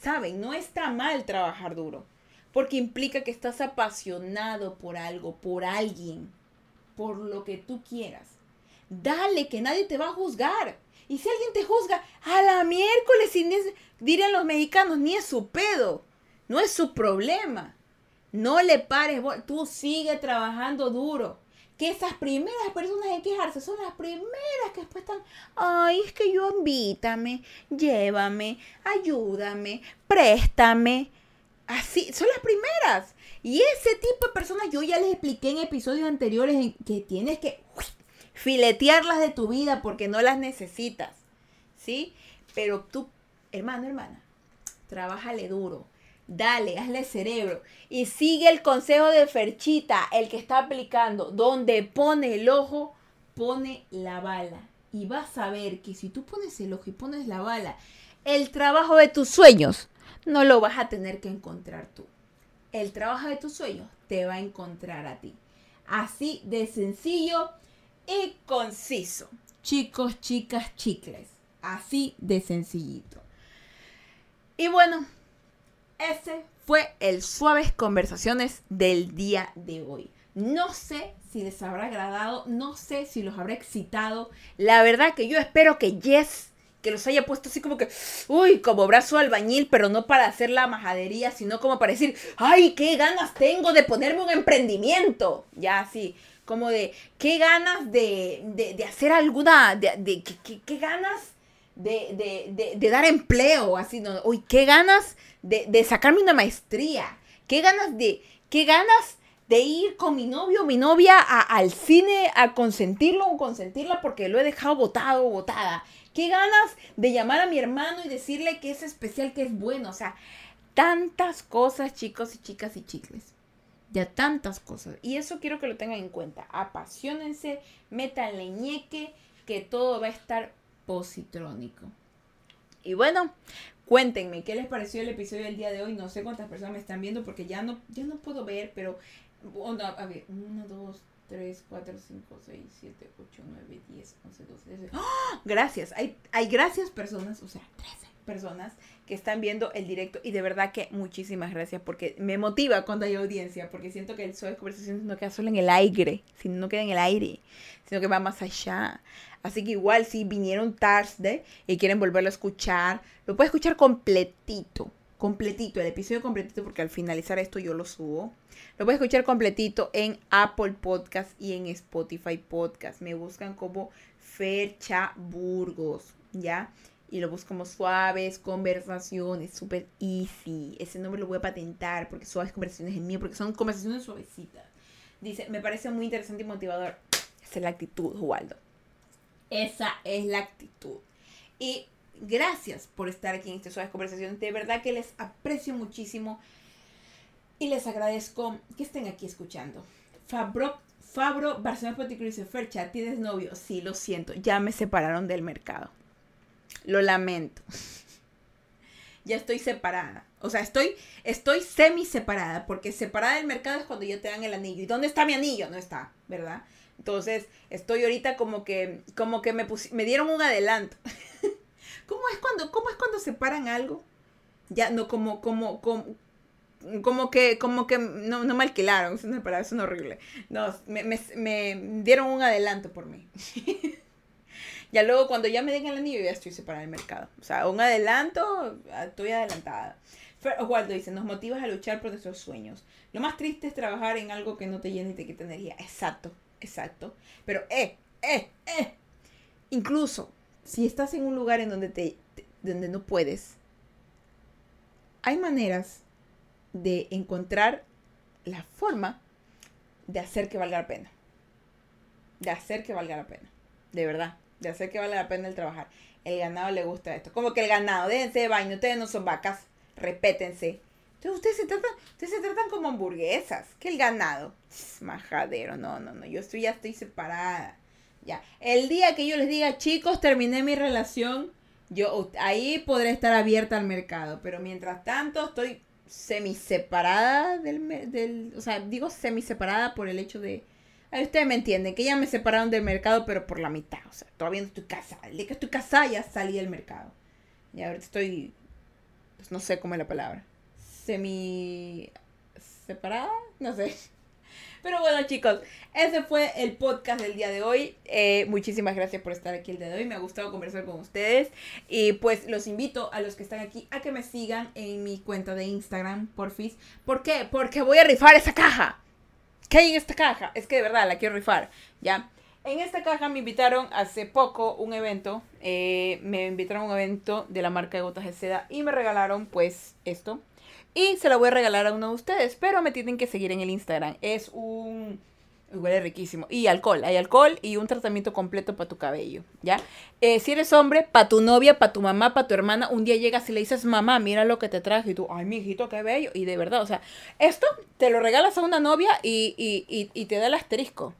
¿Saben? No está mal trabajar duro. Porque implica que estás apasionado por algo, por alguien, por lo que tú quieras. Dale, que nadie te va a juzgar. Y si alguien te juzga, a la miércoles, dirían los mexicanos, ni es su pedo. No es su problema. No le pares, tú sigue trabajando duro que esas primeras personas en quejarse son las primeras que después están, ay, es que yo invítame, llévame, ayúdame, préstame. Así, son las primeras. Y ese tipo de personas yo ya les expliqué en episodios anteriores que tienes que filetearlas de tu vida porque no las necesitas. ¿Sí? Pero tú, hermano, hermana, trabájale duro Dale, hazle cerebro. Y sigue el consejo de Ferchita, el que está aplicando. Donde pone el ojo, pone la bala. Y vas a ver que si tú pones el ojo y pones la bala, el trabajo de tus sueños no lo vas a tener que encontrar tú. El trabajo de tus sueños te va a encontrar a ti. Así de sencillo y conciso. Chicos, chicas, chicles. Así de sencillito. Y bueno, ese fue el Suaves Conversaciones del día de hoy. No sé si les habrá agradado, no sé si los habrá excitado. La verdad que yo espero que Jess, que los haya puesto así como que, uy, como brazo albañil, pero no para hacer la majadería, sino como para decir, ay, qué ganas tengo de ponerme un emprendimiento. Ya así, como de, qué ganas de, de, hacer alguna, de, de qué, qué ganas de, dar empleo, así, ¿no? Uy, qué ganas de, sacarme una maestría, qué ganas de, qué ganas de ir con mi novio o mi novia al cine a consentirlo o consentirla porque lo he dejado botado o botada. Qué ganas de llamar a mi hermano y decirle que es especial, que es bueno. O sea, tantas cosas, chicos y chicas y chicles. Ya tantas cosas. Y eso quiero que lo tengan en cuenta. Apasionense, métanle ñeque, que todo va a estar positrónico. Y bueno, cuéntenme qué les pareció el episodio del día de hoy. No sé cuántas personas me están viendo porque ya no, ya no puedo ver, pero a ver, 1, 2, 3, 4, 5, 6, 7, 8, 9, 10, 11, 12, 13. ¡Oh! Gracias, hay, hay gracias personas, o sea, 13 personas que están viendo el directo y de verdad que muchísimas gracias porque me motiva cuando hay audiencia, porque siento que el show de conversación no queda solo en el aire, sino no queda en el aire, sino que va más allá. Así que igual si vinieron tarde y quieren volverlo a escuchar, lo puedes escuchar completito, completito, el episodio completito porque al finalizar esto yo lo subo. Lo puedes escuchar completito en Apple Podcast y en Spotify Podcast. Me buscan como Fercha Burgos, ¿ya? y lo busco como suaves conversaciones, súper easy. Ese nombre lo voy a patentar porque suaves conversaciones es mío, porque son conversaciones suavecitas. Dice, me parece muy interesante y motivador. Esa es la actitud, Waldo. Esa es la actitud. Y gracias por estar aquí en estas suaves conversaciones. De verdad que les aprecio muchísimo y les agradezco que estén aquí escuchando. Fabro, Fabro Barcelona Poticro dice, Fercha, ¿tienes novio? Sí, lo siento, ya me separaron del mercado. Lo lamento. ya estoy separada. O sea, estoy, estoy semi separada, porque separada del mercado es cuando ya te dan el anillo. ¿Y dónde está mi anillo? No está, ¿verdad? Entonces, estoy ahorita como que, como que me, me dieron un adelanto. ¿Cómo es cuando, cómo es cuando separan algo? Ya, no, como, como, como, como que, como que no, no me alquilaron, es una es horrible. No, me, me, me dieron un adelanto por mí. Ya luego cuando ya me den el anillo ya estoy separada del mercado. O sea, un adelanto, estoy adelantada. Oswaldo dice, nos motivas a luchar por nuestros sueños. Lo más triste es trabajar en algo que no te llena y te quita energía. Exacto, exacto. Pero, eh, eh, eh. Incluso, si estás en un lugar en donde, te, donde no puedes, hay maneras de encontrar la forma de hacer que valga la pena. De hacer que valga la pena. De verdad. De hacer que valga la pena el trabajar. El ganado le gusta esto. Como que el ganado, déjense de baño, ustedes no son vacas, repétense. Ustedes se tratan, ustedes se tratan como hamburguesas. Que el ganado. majadero, no, no, no. Yo estoy, ya estoy separada. Ya. El día que yo les diga, chicos, terminé mi relación, yo ahí podré estar abierta al mercado. Pero mientras tanto, estoy semi separada del, del. O sea, digo semi separada por el hecho de Ustedes me entienden, que ya me separaron del mercado, pero por la mitad. O sea, todavía no estoy casada. El día que estoy casada ya salí del mercado. Y ahorita estoy, pues no sé cómo es la palabra. Semi separada, no sé. Pero bueno, chicos, ese fue el podcast del día de hoy. Eh, muchísimas gracias por estar aquí el día de hoy. Me ha gustado conversar con ustedes. Y pues los invito a los que están aquí a que me sigan en mi cuenta de Instagram, porfis. ¿Por qué? Porque voy a rifar esa caja. ¿Qué hay en esta caja? Es que de verdad la quiero rifar, ¿ya? En esta caja me invitaron hace poco un evento, eh, me invitaron a un evento de la marca de gotas de seda y me regalaron pues esto. Y se la voy a regalar a uno de ustedes, pero me tienen que seguir en el Instagram. Es un Huele riquísimo. Y alcohol, hay alcohol y un tratamiento completo para tu cabello, ¿ya? Eh, si eres hombre, para tu novia, para tu mamá, para tu hermana, un día llegas y le dices, mamá, mira lo que te traje. Y tú, ay, mi hijito, qué bello. Y de verdad, o sea, esto te lo regalas a una novia y, y, y, te da el asterisco.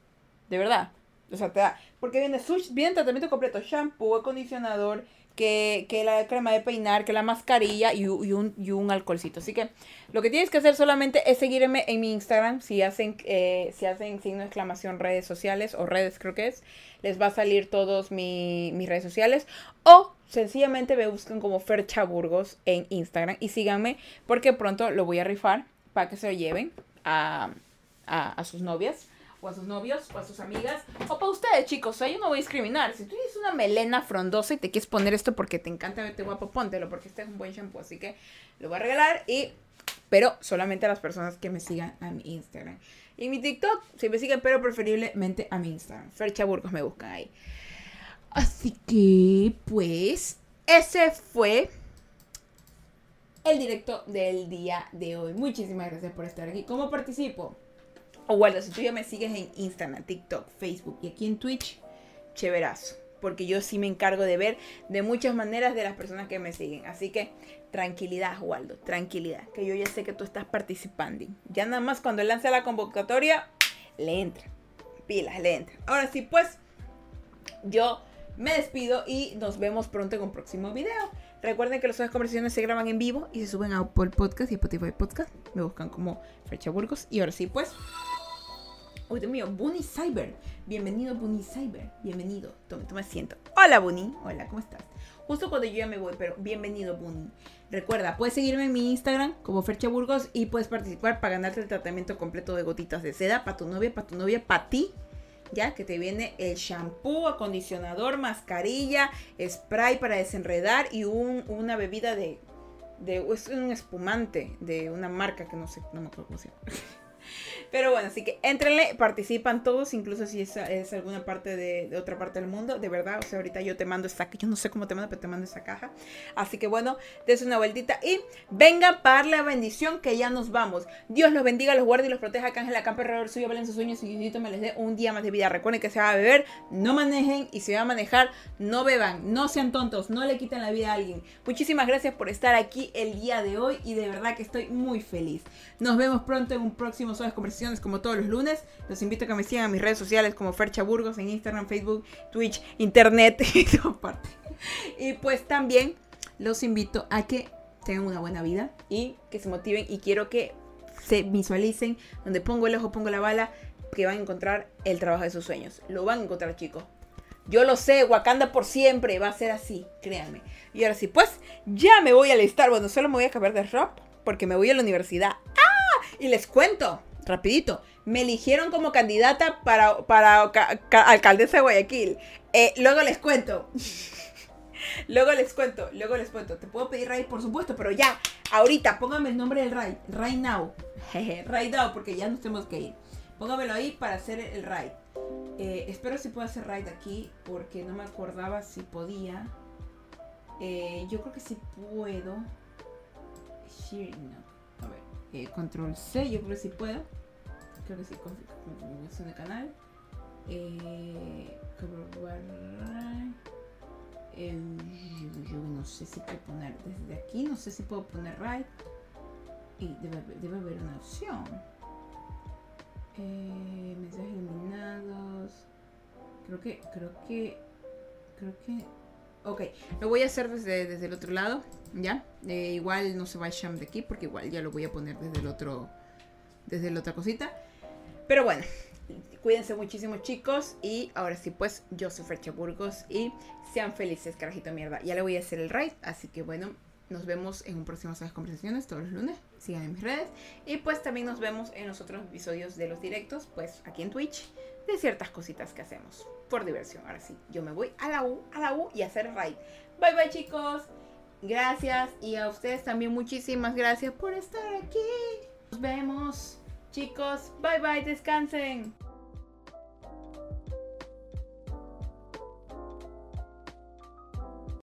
De verdad. O sea, te da. Porque viene, viene tratamiento completo, shampoo, acondicionador, que, que la crema de peinar, que la mascarilla y, y, un, y un alcoholcito. Así que lo que tienes que hacer solamente es seguirme en mi Instagram. Si hacen, eh, si hacen signo de exclamación redes sociales o redes creo que es, les va a salir todos mi, mis redes sociales. O sencillamente me buscan como Fercha Burgos en Instagram y síganme porque pronto lo voy a rifar para que se lo lleven a, a, a sus novias o a sus novios, o a sus amigas, o para ustedes, chicos. O sea, yo no voy a discriminar. Si tú tienes una melena frondosa y te quieres poner esto porque te encanta verte guapo, póntelo, porque este es un buen shampoo. Así que lo voy a regalar y. Pero solamente a las personas que me sigan a mi Instagram. Y mi TikTok, si me siguen, pero preferiblemente a mi Instagram. Fercha Burgos me buscan ahí. Así que, pues, ese fue el directo del día de hoy. Muchísimas gracias por estar aquí. ¿Cómo participo? O bueno, si tú ya me sigues en Instagram, TikTok, Facebook y aquí en Twitch, chéverazo. Porque yo sí me encargo de ver de muchas maneras de las personas que me siguen. Así que tranquilidad, Waldo, tranquilidad. Que yo ya sé que tú estás participando. Ya nada más cuando lance la convocatoria, le entra. Pilas, le entra. Ahora sí, pues, yo me despido y nos vemos pronto en un próximo video. Recuerden que las conversaciones se graban en vivo y se suben a Apple Podcast y Spotify Podcast. Me buscan como Frecha Burgos. Y ahora sí, pues. Uy, Dios mío, Bunny Cyber. Bienvenido, Bunny Cyber. Bienvenido. Tome, tome asiento. Hola, Bunny. Hola, ¿cómo estás? Justo cuando yo ya me voy, pero bienvenido, Bunny. Recuerda, puedes seguirme en mi Instagram como Fercha Burgos y puedes participar para ganarte el tratamiento completo de gotitas de seda para tu novia, para tu novia, para ti. Ya que te viene el shampoo, acondicionador, mascarilla, spray para desenredar y un, una bebida de, de. Es un espumante de una marca que no sé, no me acuerdo cómo se llama. Pero bueno, así que entrenle, participan todos, incluso si es, es alguna parte de, otra parte del mundo, de verdad. O sea, ahorita yo te mando esta, yo no sé cómo te mando, pero te mando esa caja. Así que bueno, des una vueltita y venga para la bendición que ya nos vamos. Dios los bendiga, los guarde y los proteja. Que Ángel campo alrededor suyo, valen sus sueños y Diosito me les dé un día más de vida. Recuerden que se va a beber, no manejen y si va a manejar, no beban, no sean tontos, no le quiten la vida a alguien. Muchísimas gracias por estar aquí el día de hoy y de verdad que estoy muy feliz. Nos vemos pronto en un próximo Suaves como todos los lunes. Los invito a que me sigan en mis redes sociales como Fercha Burgos en Instagram, Facebook, Twitch, Internet y toda parte. Y pues también los invito a que tengan una buena vida y que se motiven y quiero que se visualicen donde pongo el ojo, pongo la bala, que van a encontrar el trabajo de sus sueños. Lo van a encontrar, chicos. Yo lo sé, Wakanda por siempre va a ser así, créanme. Y ahora sí, pues ya me voy a alistar. Bueno, solo me voy a acabar de ropa porque me voy a la universidad. ¡Ah! Y les cuento rapidito, me eligieron como candidata para, para alcaldesa de Guayaquil. Eh, luego les cuento. luego les cuento, luego les cuento. Te puedo pedir raid, por supuesto, pero ya, ahorita, póngame el nombre del raid. Right now. right now, porque ya nos tenemos que ir. Póngamelo ahí para hacer el raid. Eh, espero si puedo hacer raid aquí, porque no me acordaba si podía. Eh, yo creo que sí puedo. A ver, eh, control C, yo creo que sí puedo. Creo que sí, configuración de canal. Eh, eh, yo, no sé si puedo poner desde aquí, no sé si puedo poner right. Y debe, debe haber una opción. Eh, mensajes eliminados. Creo que, creo que, creo que Ok, lo voy a hacer desde, desde el otro lado, ¿ya? Eh, igual no se va a sham de aquí porque igual ya lo voy a poner desde el otro, desde la otra cosita. Pero bueno, cuídense muchísimo chicos y ahora sí pues yo soy Frecha Burgos y sean felices carajito mierda. Ya le voy a hacer el raid, así que bueno, nos vemos en un próximo Sabes Conversaciones todos los lunes. Sigan en mis redes. Y pues también nos vemos en los otros episodios de los directos, pues aquí en Twitch, de ciertas cositas que hacemos por diversión. Ahora sí, yo me voy a la U, a la U y a hacer raid. Bye bye chicos. Gracias y a ustedes también muchísimas gracias por estar aquí. Nos vemos chicos. Bye bye, descansen.